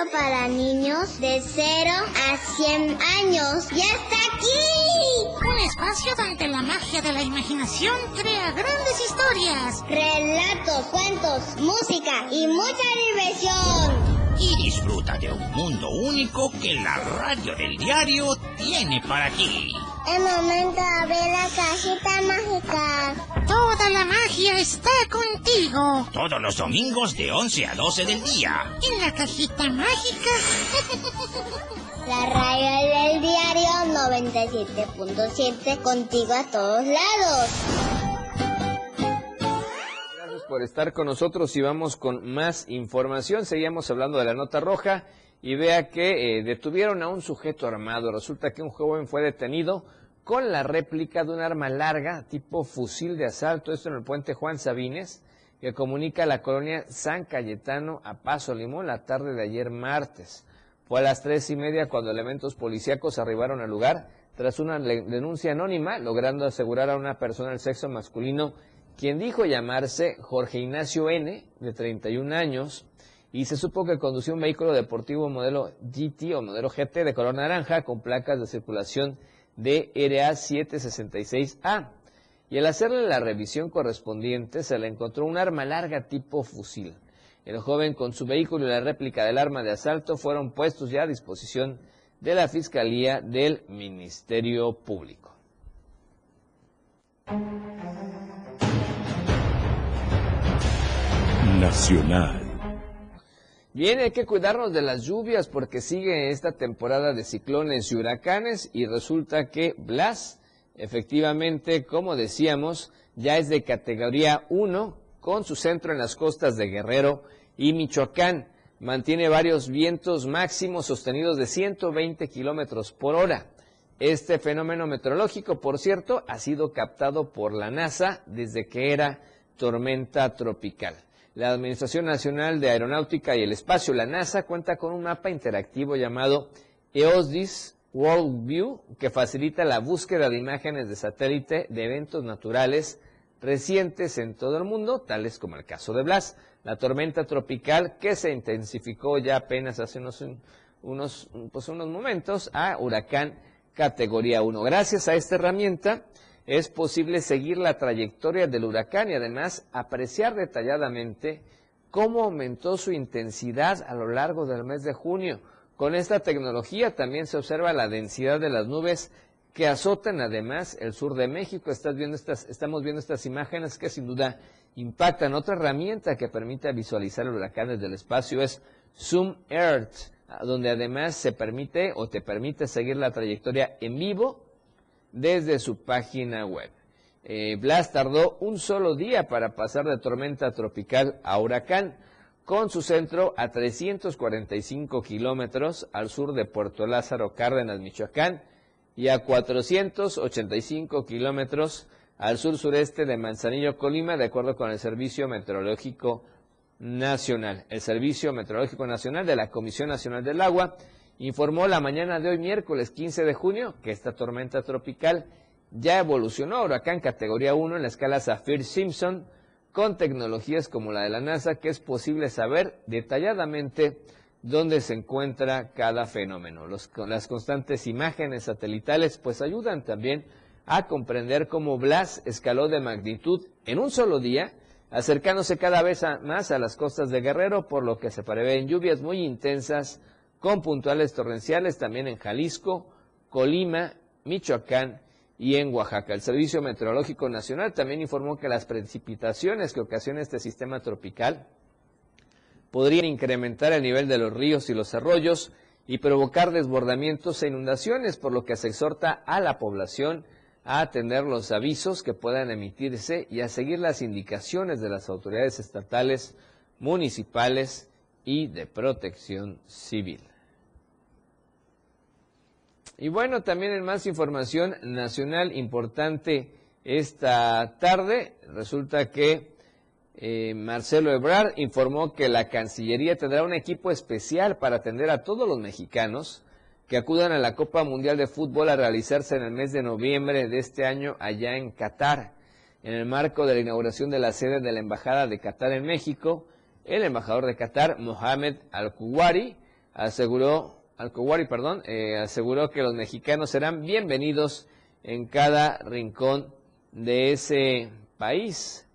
Espacio para niños de 0 a 100 años ya está aquí. Un espacio donde la magia de la imaginación crea grandes historias. Relatos, cuentos, música y mucha diversión. Y disfruta de un mundo único que la radio del diario tiene para ti. Es momento de abrir la cajita mágica. Toda la magia está contigo. Todos los domingos de 11 a 12 del día. En la cajita mágica. La radio del diario 97.7 contigo a todos lados. Gracias por estar con nosotros y vamos con más información. Seguíamos hablando de la nota roja y vea que eh, detuvieron a un sujeto armado. Resulta que un joven fue detenido con la réplica de un arma larga tipo fusil de asalto, esto en el puente Juan Sabines, que comunica la colonia San Cayetano a Paso Limón la tarde de ayer martes. Fue a las tres y media cuando elementos policíacos arribaron al lugar tras una denuncia anónima, logrando asegurar a una persona del sexo masculino, quien dijo llamarse Jorge Ignacio N., de 31 años, y se supo que conducía un vehículo deportivo modelo GT o modelo GT de color naranja con placas de circulación de RA 766A. Y al hacerle la revisión correspondiente se le encontró un arma larga tipo fusil. El joven con su vehículo y la réplica del arma de asalto fueron puestos ya a disposición de la Fiscalía del Ministerio Público. Nacional. Bien, hay que cuidarnos de las lluvias porque sigue esta temporada de ciclones y huracanes y resulta que Blas, efectivamente, como decíamos, ya es de categoría 1 con su centro en las costas de Guerrero y Michoacán. Mantiene varios vientos máximos sostenidos de 120 kilómetros por hora. Este fenómeno meteorológico, por cierto, ha sido captado por la NASA desde que era tormenta tropical. La Administración Nacional de Aeronáutica y el Espacio, la NASA, cuenta con un mapa interactivo llamado EOSDIS World View que facilita la búsqueda de imágenes de satélite de eventos naturales recientes en todo el mundo, tales como el caso de Blas, la tormenta tropical que se intensificó ya apenas hace unos, unos, pues unos momentos a huracán categoría 1. Gracias a esta herramienta es posible seguir la trayectoria del huracán y además apreciar detalladamente cómo aumentó su intensidad a lo largo del mes de junio. Con esta tecnología también se observa la densidad de las nubes que azotan además el sur de México. Estás viendo estas, estamos viendo estas imágenes que sin duda impactan. Otra herramienta que permite visualizar el huracán desde el espacio es Zoom Earth, donde además se permite o te permite seguir la trayectoria en vivo desde su página web. Eh, Blas tardó un solo día para pasar de tormenta tropical a huracán, con su centro a 345 kilómetros al sur de Puerto Lázaro Cárdenas, Michoacán, y a 485 kilómetros al sur sureste de Manzanillo, Colima, de acuerdo con el Servicio Meteorológico Nacional. El Servicio Meteorológico Nacional de la Comisión Nacional del Agua informó la mañana de hoy, miércoles 15 de junio, que esta tormenta tropical ya evolucionó a huracán categoría 1 en la escala Saffir-Simpson, con tecnologías como la de la NASA, que es posible saber detalladamente dónde se encuentra cada fenómeno. las constantes imágenes satelitales pues ayudan también a comprender cómo Blas escaló de magnitud en un solo día, acercándose cada vez más a las costas de Guerrero, por lo que se prevén lluvias muy intensas con puntuales torrenciales también en Jalisco, Colima, Michoacán y en Oaxaca. El Servicio Meteorológico Nacional también informó que las precipitaciones que ocasiona este sistema tropical podrían incrementar el nivel de los ríos y los arroyos y provocar desbordamientos e inundaciones, por lo que se exhorta a la población a atender los avisos que puedan emitirse y a seguir las indicaciones de las autoridades estatales, municipales y de protección civil. Y bueno, también en más información nacional importante esta tarde, resulta que eh, Marcelo Ebrard informó que la Cancillería tendrá un equipo especial para atender a todos los mexicanos que acudan a la Copa Mundial de Fútbol a realizarse en el mes de noviembre de este año allá en Qatar. En el marco de la inauguración de la sede de la Embajada de Qatar en México, el embajador de Qatar, Mohamed Al-Kuwari, aseguró al perdón, eh, aseguró que los mexicanos serán bienvenidos en cada rincón de ese país.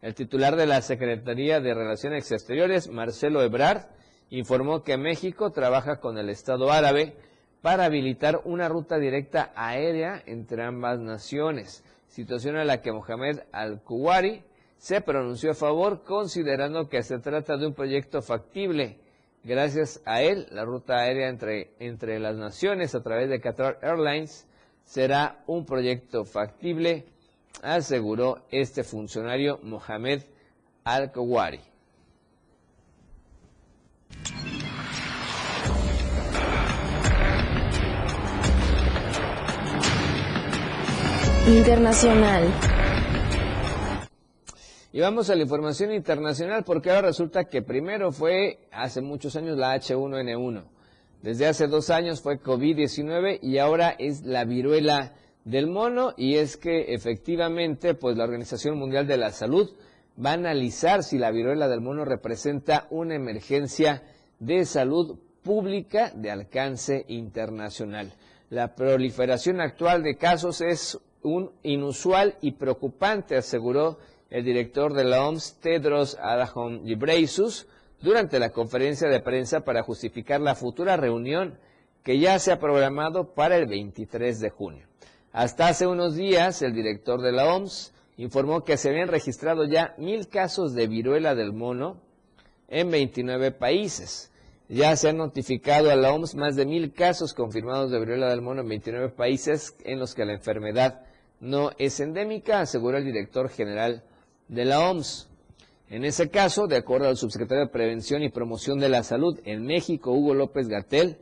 El titular de la Secretaría de Relaciones Exteriores, Marcelo Ebrard, informó que México trabaja con el Estado árabe para habilitar una ruta directa aérea entre ambas naciones, situación a la que Mohamed Al-Kuwari se pronunció a favor considerando que se trata de un proyecto factible Gracias a él, la ruta aérea entre, entre las naciones a través de Qatar Airlines será un proyecto factible, aseguró este funcionario Mohamed Al-Kawari. Internacional. Y vamos a la información internacional porque ahora resulta que primero fue hace muchos años la H1N1. Desde hace dos años fue COVID-19 y ahora es la viruela del mono y es que efectivamente pues la Organización Mundial de la Salud va a analizar si la viruela del mono representa una emergencia de salud pública de alcance internacional. La proliferación actual de casos es un inusual y preocupante, aseguró el director de la OMS, Tedros Adhanom Ghebreyesus, durante la conferencia de prensa para justificar la futura reunión que ya se ha programado para el 23 de junio. Hasta hace unos días, el director de la OMS informó que se habían registrado ya mil casos de viruela del mono en 29 países. Ya se han notificado a la OMS más de mil casos confirmados de viruela del mono en 29 países en los que la enfermedad no es endémica, aseguró el director general de la OMS. En ese caso, de acuerdo al subsecretario de Prevención y Promoción de la Salud en México, Hugo López Gatel,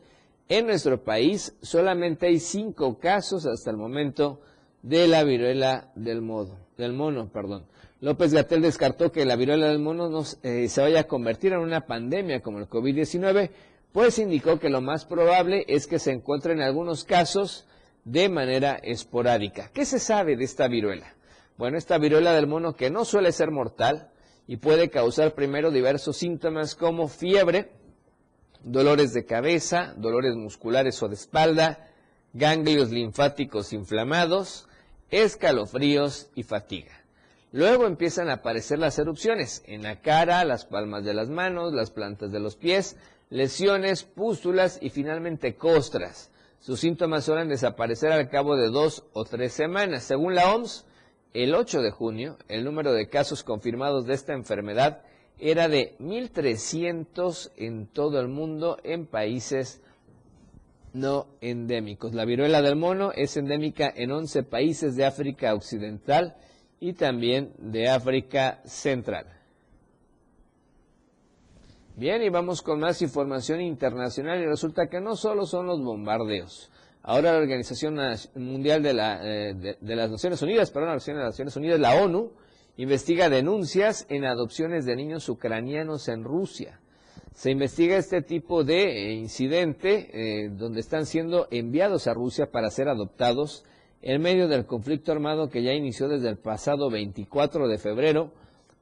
en nuestro país solamente hay cinco casos hasta el momento de la viruela del, modo, del mono. Perdón. López Gatel descartó que la viruela del mono no, eh, se vaya a convertir en una pandemia como el COVID-19, pues indicó que lo más probable es que se encuentre en algunos casos de manera esporádica. ¿Qué se sabe de esta viruela? Bueno, esta viruela del mono que no suele ser mortal y puede causar primero diversos síntomas como fiebre, dolores de cabeza, dolores musculares o de espalda, ganglios linfáticos inflamados, escalofríos y fatiga. Luego empiezan a aparecer las erupciones en la cara, las palmas de las manos, las plantas de los pies, lesiones, pústulas y finalmente costras. Sus síntomas suelen desaparecer al cabo de dos o tres semanas. Según la OMS, el 8 de junio, el número de casos confirmados de esta enfermedad era de 1.300 en todo el mundo en países no endémicos. La viruela del mono es endémica en 11 países de África Occidental y también de África Central. Bien, y vamos con más información internacional y resulta que no solo son los bombardeos. Ahora la Organización Mundial de, la, eh, de, las Naciones Unidas, perdón, la de las Naciones Unidas, la ONU, investiga denuncias en adopciones de niños ucranianos en Rusia. Se investiga este tipo de eh, incidente eh, donde están siendo enviados a Rusia para ser adoptados en medio del conflicto armado que ya inició desde el pasado 24 de febrero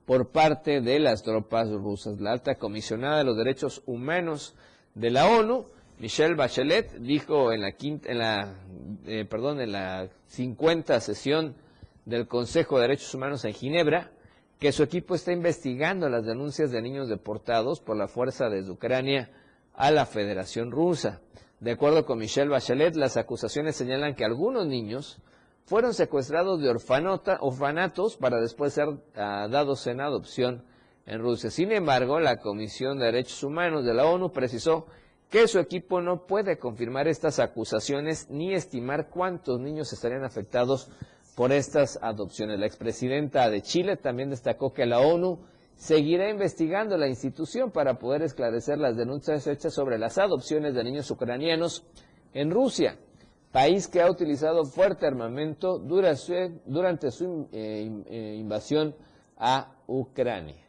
por parte de las tropas rusas. La alta comisionada de los derechos humanos de la ONU, Michelle Bachelet, dijo en la, quinta, en la, eh, perdón, en la 50 sesión del Consejo de Derechos Humanos en Ginebra que su equipo está investigando las denuncias de niños deportados por la fuerza desde Ucrania a la Federación Rusa. De acuerdo con Michelle Bachelet, las acusaciones señalan que algunos niños fueron secuestrados de orfanatos para después ser ah, dados en adopción en Rusia. Sin embargo, la Comisión de Derechos Humanos de la ONU precisó que su equipo no puede confirmar estas acusaciones ni estimar cuántos niños estarían afectados por estas adopciones. La expresidenta de Chile también destacó que la ONU seguirá investigando la institución para poder esclarecer las denuncias hechas sobre las adopciones de niños ucranianos en Rusia, país que ha utilizado fuerte armamento durante su eh, eh, invasión a Ucrania.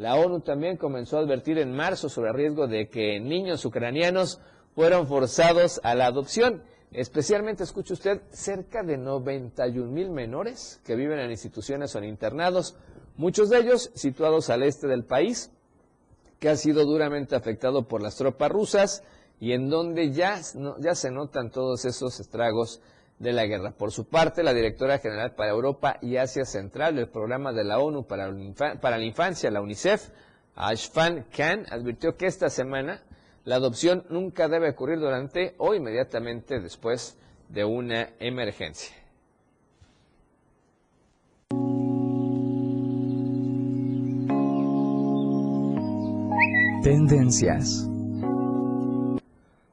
La ONU también comenzó a advertir en marzo sobre el riesgo de que niños ucranianos fueron forzados a la adopción. Especialmente, escuche usted, cerca de 91 mil menores que viven en instituciones o en internados, muchos de ellos situados al este del país, que ha sido duramente afectado por las tropas rusas y en donde ya, ya se notan todos esos estragos de la guerra. Por su parte, la directora general para Europa y Asia Central del programa de la ONU para, para la Infancia, la UNICEF, Ashfan Khan, advirtió que esta semana la adopción nunca debe ocurrir durante o inmediatamente después de una emergencia. Tendencias.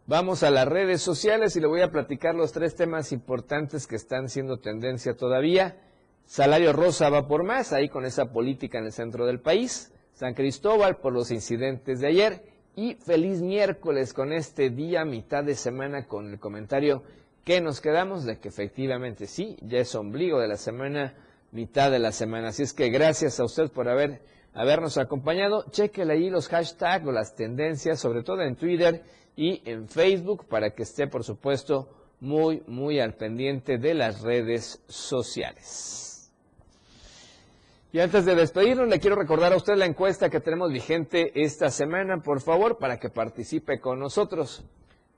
Vamos a las redes sociales y le voy a platicar los tres temas importantes que están siendo tendencia todavía. Salario rosa va por más, ahí con esa política en el centro del país. San Cristóbal por los incidentes de ayer y feliz miércoles con este día, mitad de semana, con el comentario que nos quedamos de que efectivamente sí, ya es ombligo de la semana, mitad de la semana. Así es que gracias a usted por haber, habernos acompañado. Chequele ahí los hashtags o las tendencias, sobre todo en Twitter y en Facebook, para que esté, por supuesto, muy, muy al pendiente de las redes sociales. Y antes de despedirnos, le quiero recordar a usted la encuesta que tenemos vigente esta semana, por favor, para que participe con nosotros.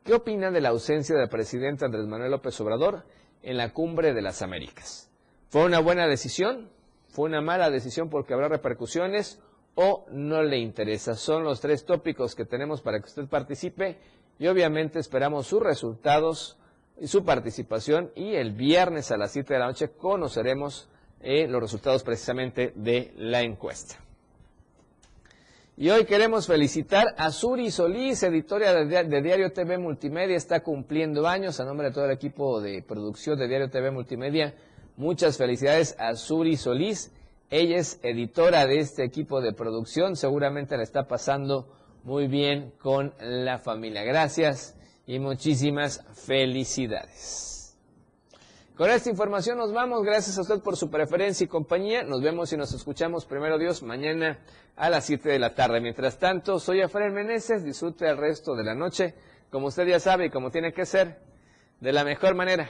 ¿Qué opina de la ausencia del presidente Andrés Manuel López Obrador en la cumbre de las Américas? ¿Fue una buena decisión? ¿Fue una mala decisión porque habrá repercusiones? ¿O no le interesa? Son los tres tópicos que tenemos para que usted participe y obviamente esperamos sus resultados y su participación y el viernes a las 7 de la noche conoceremos eh, los resultados precisamente de la encuesta. Y hoy queremos felicitar a Suri Solís, editora de, Diario TV Multimedia, está cumpliendo años a nombre de todo el equipo de producción de Diario TV Multimedia. Muchas felicidades a Suri Solís. Ella es editora de este equipo de producción, seguramente la está pasando muy bien con la familia. Gracias y muchísimas felicidades. Con esta información nos vamos. Gracias a usted por su preferencia y compañía. Nos vemos y nos escuchamos, primero Dios, mañana a las 7 de la tarde. Mientras tanto, soy Efraín Meneses. Disfrute el resto de la noche, como usted ya sabe y como tiene que ser, de la mejor manera.